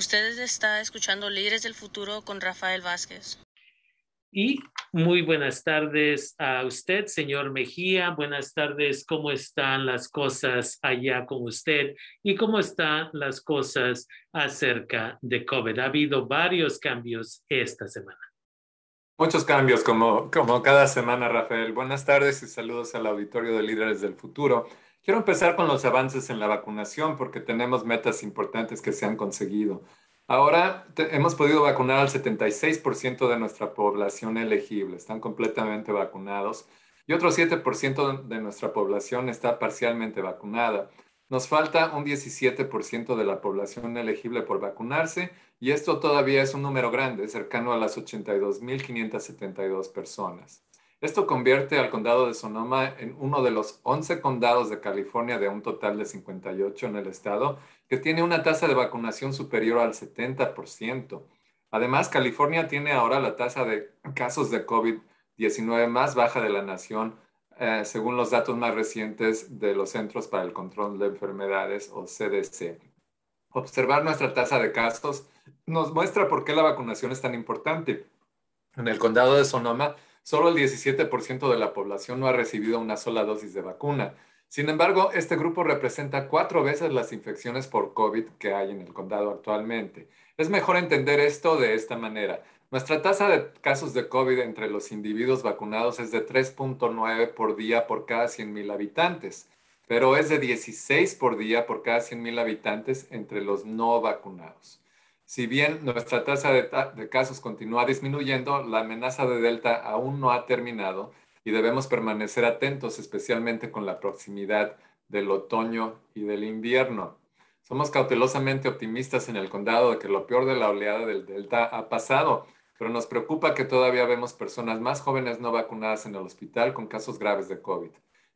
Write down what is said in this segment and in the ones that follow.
Ustedes está escuchando Líderes del Futuro con Rafael Vázquez. Y muy buenas tardes a usted, señor Mejía. Buenas tardes. ¿Cómo están las cosas allá con usted? ¿Y cómo están las cosas acerca de COVID? Ha habido varios cambios esta semana. Muchos cambios, como, como cada semana, Rafael. Buenas tardes y saludos al auditorio de Líderes del Futuro. Quiero empezar con los avances en la vacunación porque tenemos metas importantes que se han conseguido. Ahora hemos podido vacunar al 76% de nuestra población elegible, están completamente vacunados y otro 7% de nuestra población está parcialmente vacunada. Nos falta un 17% de la población elegible por vacunarse y esto todavía es un número grande, cercano a las 82.572 personas. Esto convierte al condado de Sonoma en uno de los 11 condados de California de un total de 58 en el estado que tiene una tasa de vacunación superior al 70%. Además, California tiene ahora la tasa de casos de COVID-19 más baja de la nación, eh, según los datos más recientes de los Centros para el Control de Enfermedades o CDC. Observar nuestra tasa de casos nos muestra por qué la vacunación es tan importante. En el condado de Sonoma, Solo el 17% de la población no ha recibido una sola dosis de vacuna. Sin embargo, este grupo representa cuatro veces las infecciones por COVID que hay en el condado actualmente. Es mejor entender esto de esta manera. Nuestra tasa de casos de COVID entre los individuos vacunados es de 3.9 por día por cada 100.000 habitantes, pero es de 16 por día por cada 100.000 habitantes entre los no vacunados. Si bien nuestra tasa de, casos continúa disminuyendo, la amenaza de Delta aún no ha terminado y debemos permanecer atentos, especialmente con la proximidad del otoño y del invierno. Somos cautelosamente optimistas en el condado de que lo peor de la oleada del Delta ha pasado, pero nos preocupa que todavía vemos personas más jóvenes no vacunadas en el hospital con casos graves de COVID.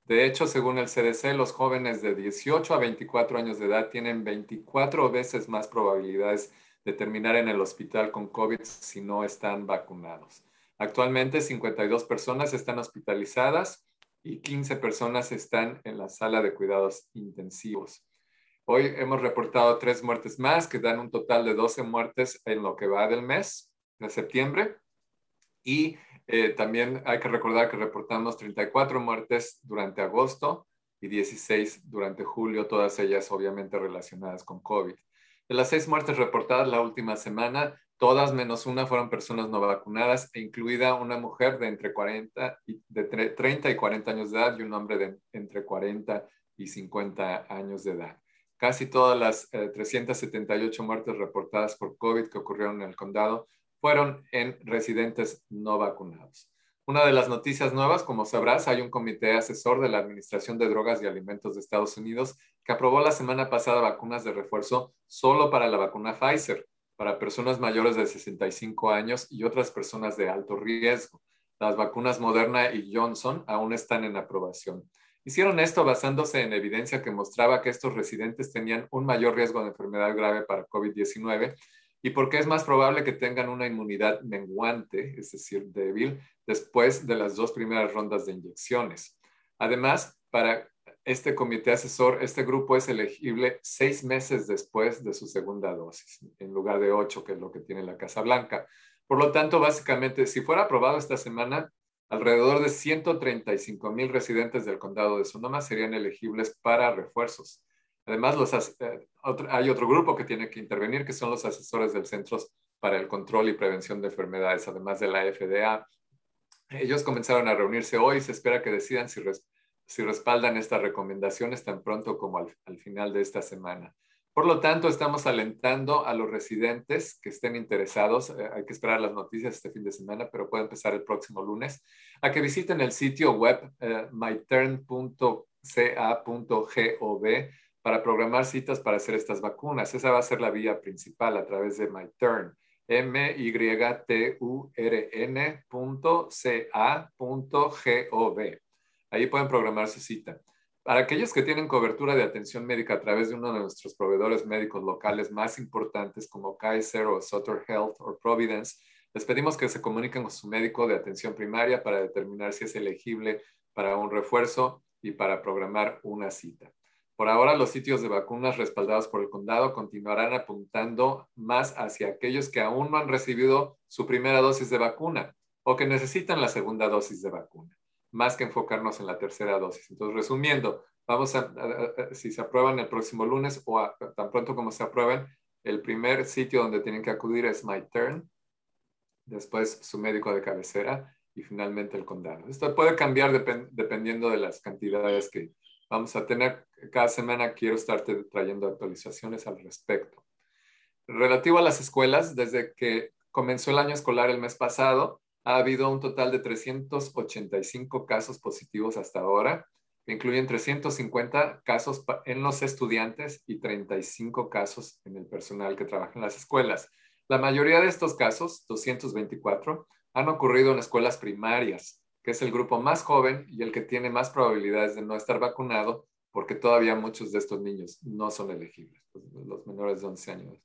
De hecho, según el CDC, los jóvenes de 18 a 24 años de edad tienen 24 veces más probabilidades de terminar en el hospital con COVID si no están vacunados. Actualmente 52 personas están hospitalizadas y 15 personas están en la sala de cuidados intensivos. Hoy hemos reportado tres muertes más, que dan un total de 12 muertes en lo que va del mes de septiembre. Y eh, también hay que recordar que reportamos 34 muertes durante agosto y 16 durante julio, todas ellas obviamente relacionadas con COVID. De las seis muertes reportadas la última semana, todas menos una fueron personas no vacunadas, e incluida una mujer de entre 40 y, de 30 y 40 años de edad y un hombre de entre 40 y 50 años de edad. Casi todas las 378 eh, muertes reportadas por COVID que ocurrieron en el condado fueron en residentes no vacunados. Una de las noticias nuevas, como sabrás, hay un comité asesor de la Administración de Drogas y Alimentos de Estados Unidos que aprobó la semana pasada vacunas de refuerzo solo para la vacuna Pfizer, para personas mayores de 65 años y otras personas de alto riesgo. Las vacunas Moderna y Johnson aún están en aprobación. Hicieron esto basándose en evidencia que mostraba que estos residentes tenían un mayor riesgo de enfermedad grave para COVID-19 y porque es más probable que tengan una inmunidad menguante, es decir, débil, después de las dos primeras rondas de inyecciones. Además, para este comité asesor, este grupo es elegible seis meses después de su segunda dosis, en lugar de ocho, que es lo que tiene la Casa Blanca. Por lo tanto, básicamente, si fuera aprobado esta semana, alrededor de 135 mil residentes del condado de Sonoma serían elegibles para refuerzos. Además, eh, hay otro grupo que tiene que intervenir, que son los asesores del Centros para el Control y Prevención de Enfermedades, además de la FDA. Ellos comenzaron a reunirse hoy y se espera que decidan si, si respaldan estas recomendaciones tan pronto como al, final de esta semana. Por lo tanto, estamos alentando a los residentes que estén interesados, eh, hay que esperar las noticias este fin de semana, pero puede empezar el próximo lunes, a que visiten el sitio web eh, myturn.ca.gov para programar citas para hacer estas vacunas. Esa va a ser la vía principal a través de MyTurn. M-Y-T-U-R-N.ca.gov. Ahí pueden programar su cita. Para aquellos que tienen cobertura de atención médica a través de uno de nuestros proveedores médicos locales más importantes como Kaiser o Sutter Health o Providence, les pedimos que se comuniquen con su médico de atención primaria para determinar si es elegible para un refuerzo y para programar una cita. Por ahora, los sitios de vacunas respaldados por el condado continuarán apuntando más hacia aquellos que aún no han recibido su primera dosis de vacuna o que necesitan la segunda dosis de vacuna, más que enfocarnos en la tercera dosis. Entonces, resumiendo, vamos a, si se aprueban el próximo lunes o tan pronto como se aprueben, el primer sitio donde tienen que acudir es MyTurn, después su médico de cabecera y finalmente el condado. Esto puede cambiar dependiendo de las cantidades que vamos a tener. Cada semana quiero estarte trayendo actualizaciones al respecto. Relativo a las escuelas, desde que comenzó el año escolar el mes pasado, ha habido un total de 385 casos positivos hasta ahora, que incluyen 350 casos en los estudiantes y 35 casos en el personal que trabaja en las escuelas. La mayoría de estos casos, 224, han ocurrido en escuelas primarias, que es el grupo más joven y el que tiene más probabilidades de no estar vacunado, porque todavía muchos de estos niños no son elegibles, pues, los menores de 11 años.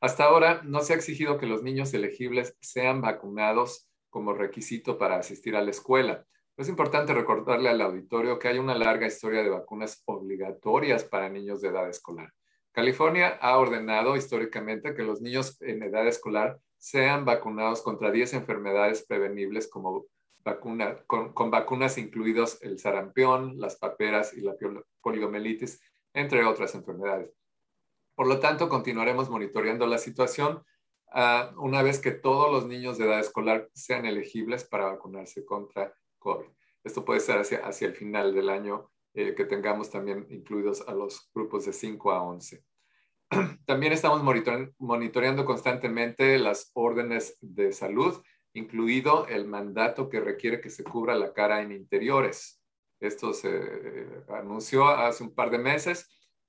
Hasta ahora no se ha exigido que los niños elegibles sean vacunados como requisito para asistir a la escuela. Es importante recordarle al auditorio que hay una larga historia de vacunas obligatorias para niños de edad escolar. California ha ordenado históricamente que los niños en edad escolar sean vacunados contra 10 enfermedades prevenibles como vacuna, con, vacunas incluidos el sarampión, las paperas y la poliomielitis, entre otras enfermedades. Por lo tanto, continuaremos monitoreando la situación uh, una vez que todos los niños de edad escolar sean elegibles para vacunarse contra COVID. Esto puede ser hacia, hacia el final del año eh, que tengamos también incluidos a los grupos de 5 a 11. También estamos monitoreando constantemente las órdenes de salud, incluido el mandato que requiere que se cubra la cara en interiores. Esto se eh, anunció hace un par de meses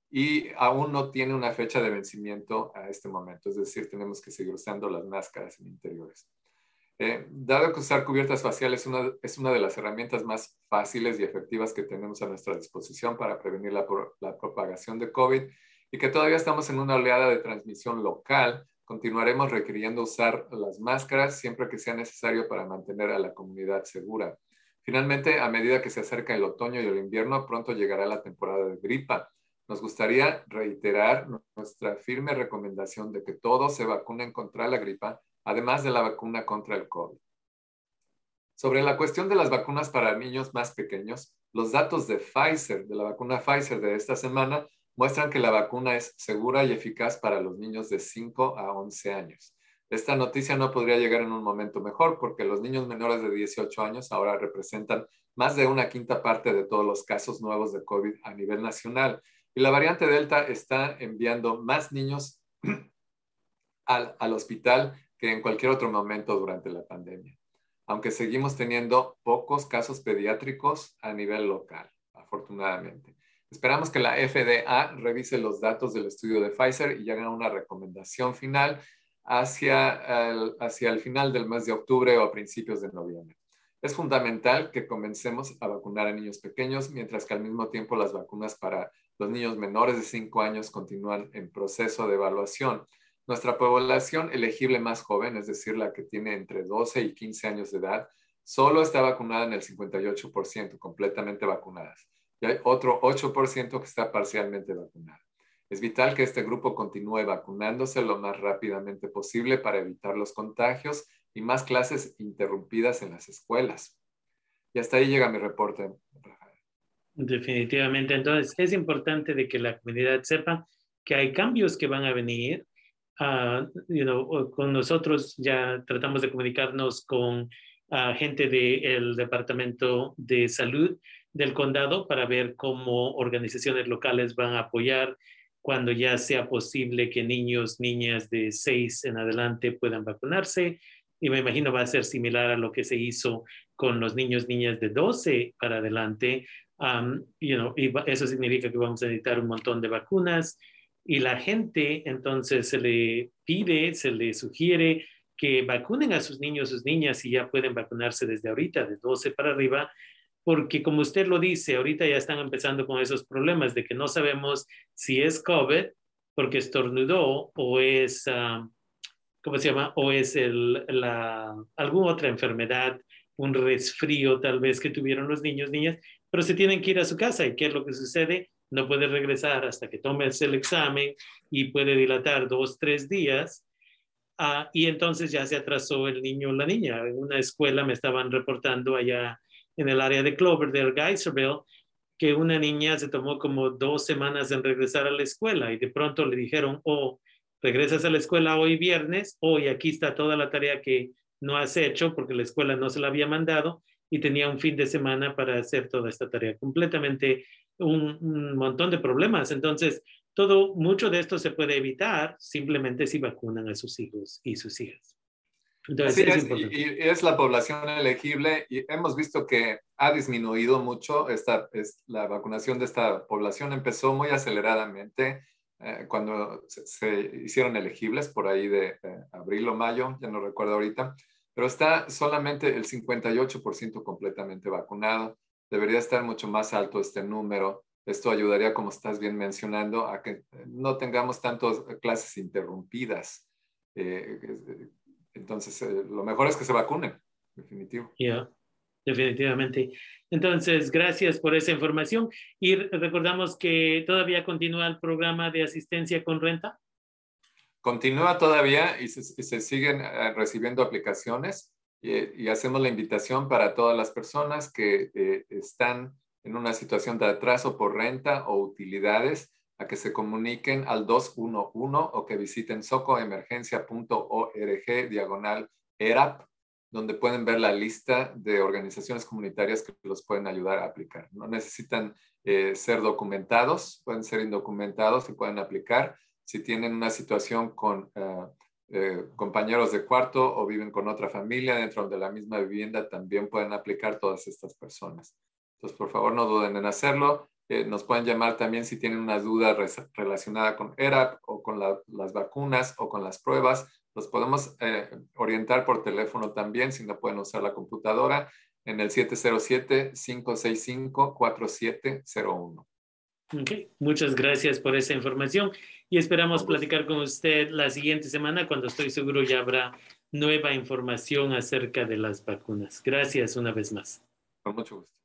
y aún no tiene una fecha de vencimiento a este momento. Es decir, tenemos que seguir usando las máscaras en interiores. Eh, dado que usar cubiertas faciales es una, de las herramientas más fáciles y efectivas que tenemos a nuestra disposición para prevenir la propagación de COVID y que todavía estamos en una oleada de transmisión local, continuaremos requiriendo usar las máscaras siempre que sea necesario para mantener a la comunidad segura. Finalmente, a medida que se acerca el otoño y el invierno, pronto llegará la temporada de gripa. Nos gustaría reiterar nuestra firme recomendación de que todos se vacunen contra la gripa, además de la vacuna contra el COVID. Sobre la cuestión de las vacunas para niños más pequeños, los datos de Pfizer, de la vacuna Pfizer de esta semana, muestran que la vacuna es segura y eficaz para los niños de 5 a 11 años. Esta noticia no podría llegar en un momento mejor porque los niños menores de 18 años ahora representan más de una quinta parte de todos los casos nuevos de COVID a nivel nacional y la variante Delta está enviando más niños al, al hospital que en cualquier otro momento durante la pandemia, aunque seguimos teniendo pocos casos pediátricos a nivel local, afortunadamente. Esperamos que la FDA revise los datos del estudio de Pfizer y haga una recomendación final hacia el, hacia el final del mes de octubre o a principios de noviembre. Es fundamental que comencemos a vacunar a niños pequeños, mientras que al mismo tiempo las vacunas para los niños menores de 5 años continúan en proceso de evaluación. Nuestra población elegible más joven, es decir, la que tiene entre 12 y 15 años de edad, solo está vacunada en el 58%, completamente vacunadas. Y hay otro 8% que está parcialmente vacunado. Es vital que este grupo continúe vacunándose lo más rápidamente posible para evitar los contagios y más clases interrumpidas en las escuelas. Y hasta ahí llega mi reporte, Definitivamente. Entonces, es importante de que la comunidad sepa que hay cambios que van a venir. Uh, you know, con nosotros ya tratamos de comunicarnos con uh, gente del Departamento de Salud del condado para ver cómo organizaciones locales van a apoyar cuando ya sea posible que niños, niñas de 6 en adelante puedan vacunarse. Y me imagino va a ser similar a lo que se hizo con los niños, niñas de 12 para adelante, Um, y eso significa que vamos a necesitar un montón de vacunas y la gente entonces se le pide, se le sugiere que vacunen a sus niños, sus niñas y ya pueden vacunarse desde ahorita, de 12 para arriba, porque como usted lo dice, ahorita ya están empezando con esos problemas de que no sabemos si es COVID porque estornudó o es, uh, ¿cómo se llama? O es el, la, alguna otra enfermedad, un resfrío tal vez que tuvieron los niños, niñas, pero se tienen que ir a su casa. ¿Y qué es lo que sucede? no puede regresar hasta que tomes el examen y puede dilatar dos, tres días. Ah, y entonces ya se atrasó el niño o la niña. En una escuela me estaban reportando allá en el área de Cloverdale, Geyserville, que una niña se tomó como dos semanas en regresar a la escuela y de pronto le dijeron, oh, regresas a la escuela hoy viernes, hoy aquí está toda la tarea que no has hecho porque la escuela no se la había mandado y tenía un fin de semana para hacer toda esta tarea. Completamente un montón de problemas. Entonces, todo, mucho de esto se puede evitar simplemente si vacunan a sus hijos y sus hijas. Entonces, es, y, es la población elegible y hemos visto que ha disminuido mucho esta, es, la vacunación de esta población. Empezó muy aceleradamente eh, cuando se, hicieron elegibles por ahí de eh, abril o mayo, ya no recuerdo ahorita, pero está solamente el 58% completamente vacunado. Debería estar mucho más alto este número. Esto ayudaría, como estás bien mencionando, a que no tengamos tantas clases interrumpidas. Eh, entonces, eh, lo mejor es que se vacunen, definitivo. Ya, definitivamente. Entonces, gracias por esa información. Y recordamos que todavía continúa el programa de asistencia con renta. Continúa todavía y se, siguen eh, recibiendo aplicaciones y, hacemos la invitación para todas las personas que eh, están en una situación de atraso por renta o utilidades a que se comuniquen al 211 o que visiten socoemergencia.org diagonal ERAP, donde pueden ver la lista de organizaciones comunitarias que los pueden ayudar a aplicar. No necesitan eh, ser documentados, pueden ser indocumentados y pueden aplicar. Si tienen una situación con eh, eh, compañeros de cuarto o viven con otra familia dentro de la misma vivienda, también pueden aplicar todas estas personas. Entonces, por favor, no duden en hacerlo nos pueden llamar también si tienen una duda relacionada con ERAP o con las vacunas o con las pruebas. Los podemos eh, orientar por teléfono también si no pueden usar la computadora en el 707-565-4701. Okay. Muchas gracias por esa información y esperamos platicar con usted la siguiente semana cuando estoy seguro ya habrá nueva información acerca de las vacunas. Gracias una vez más. Con mucho gusto.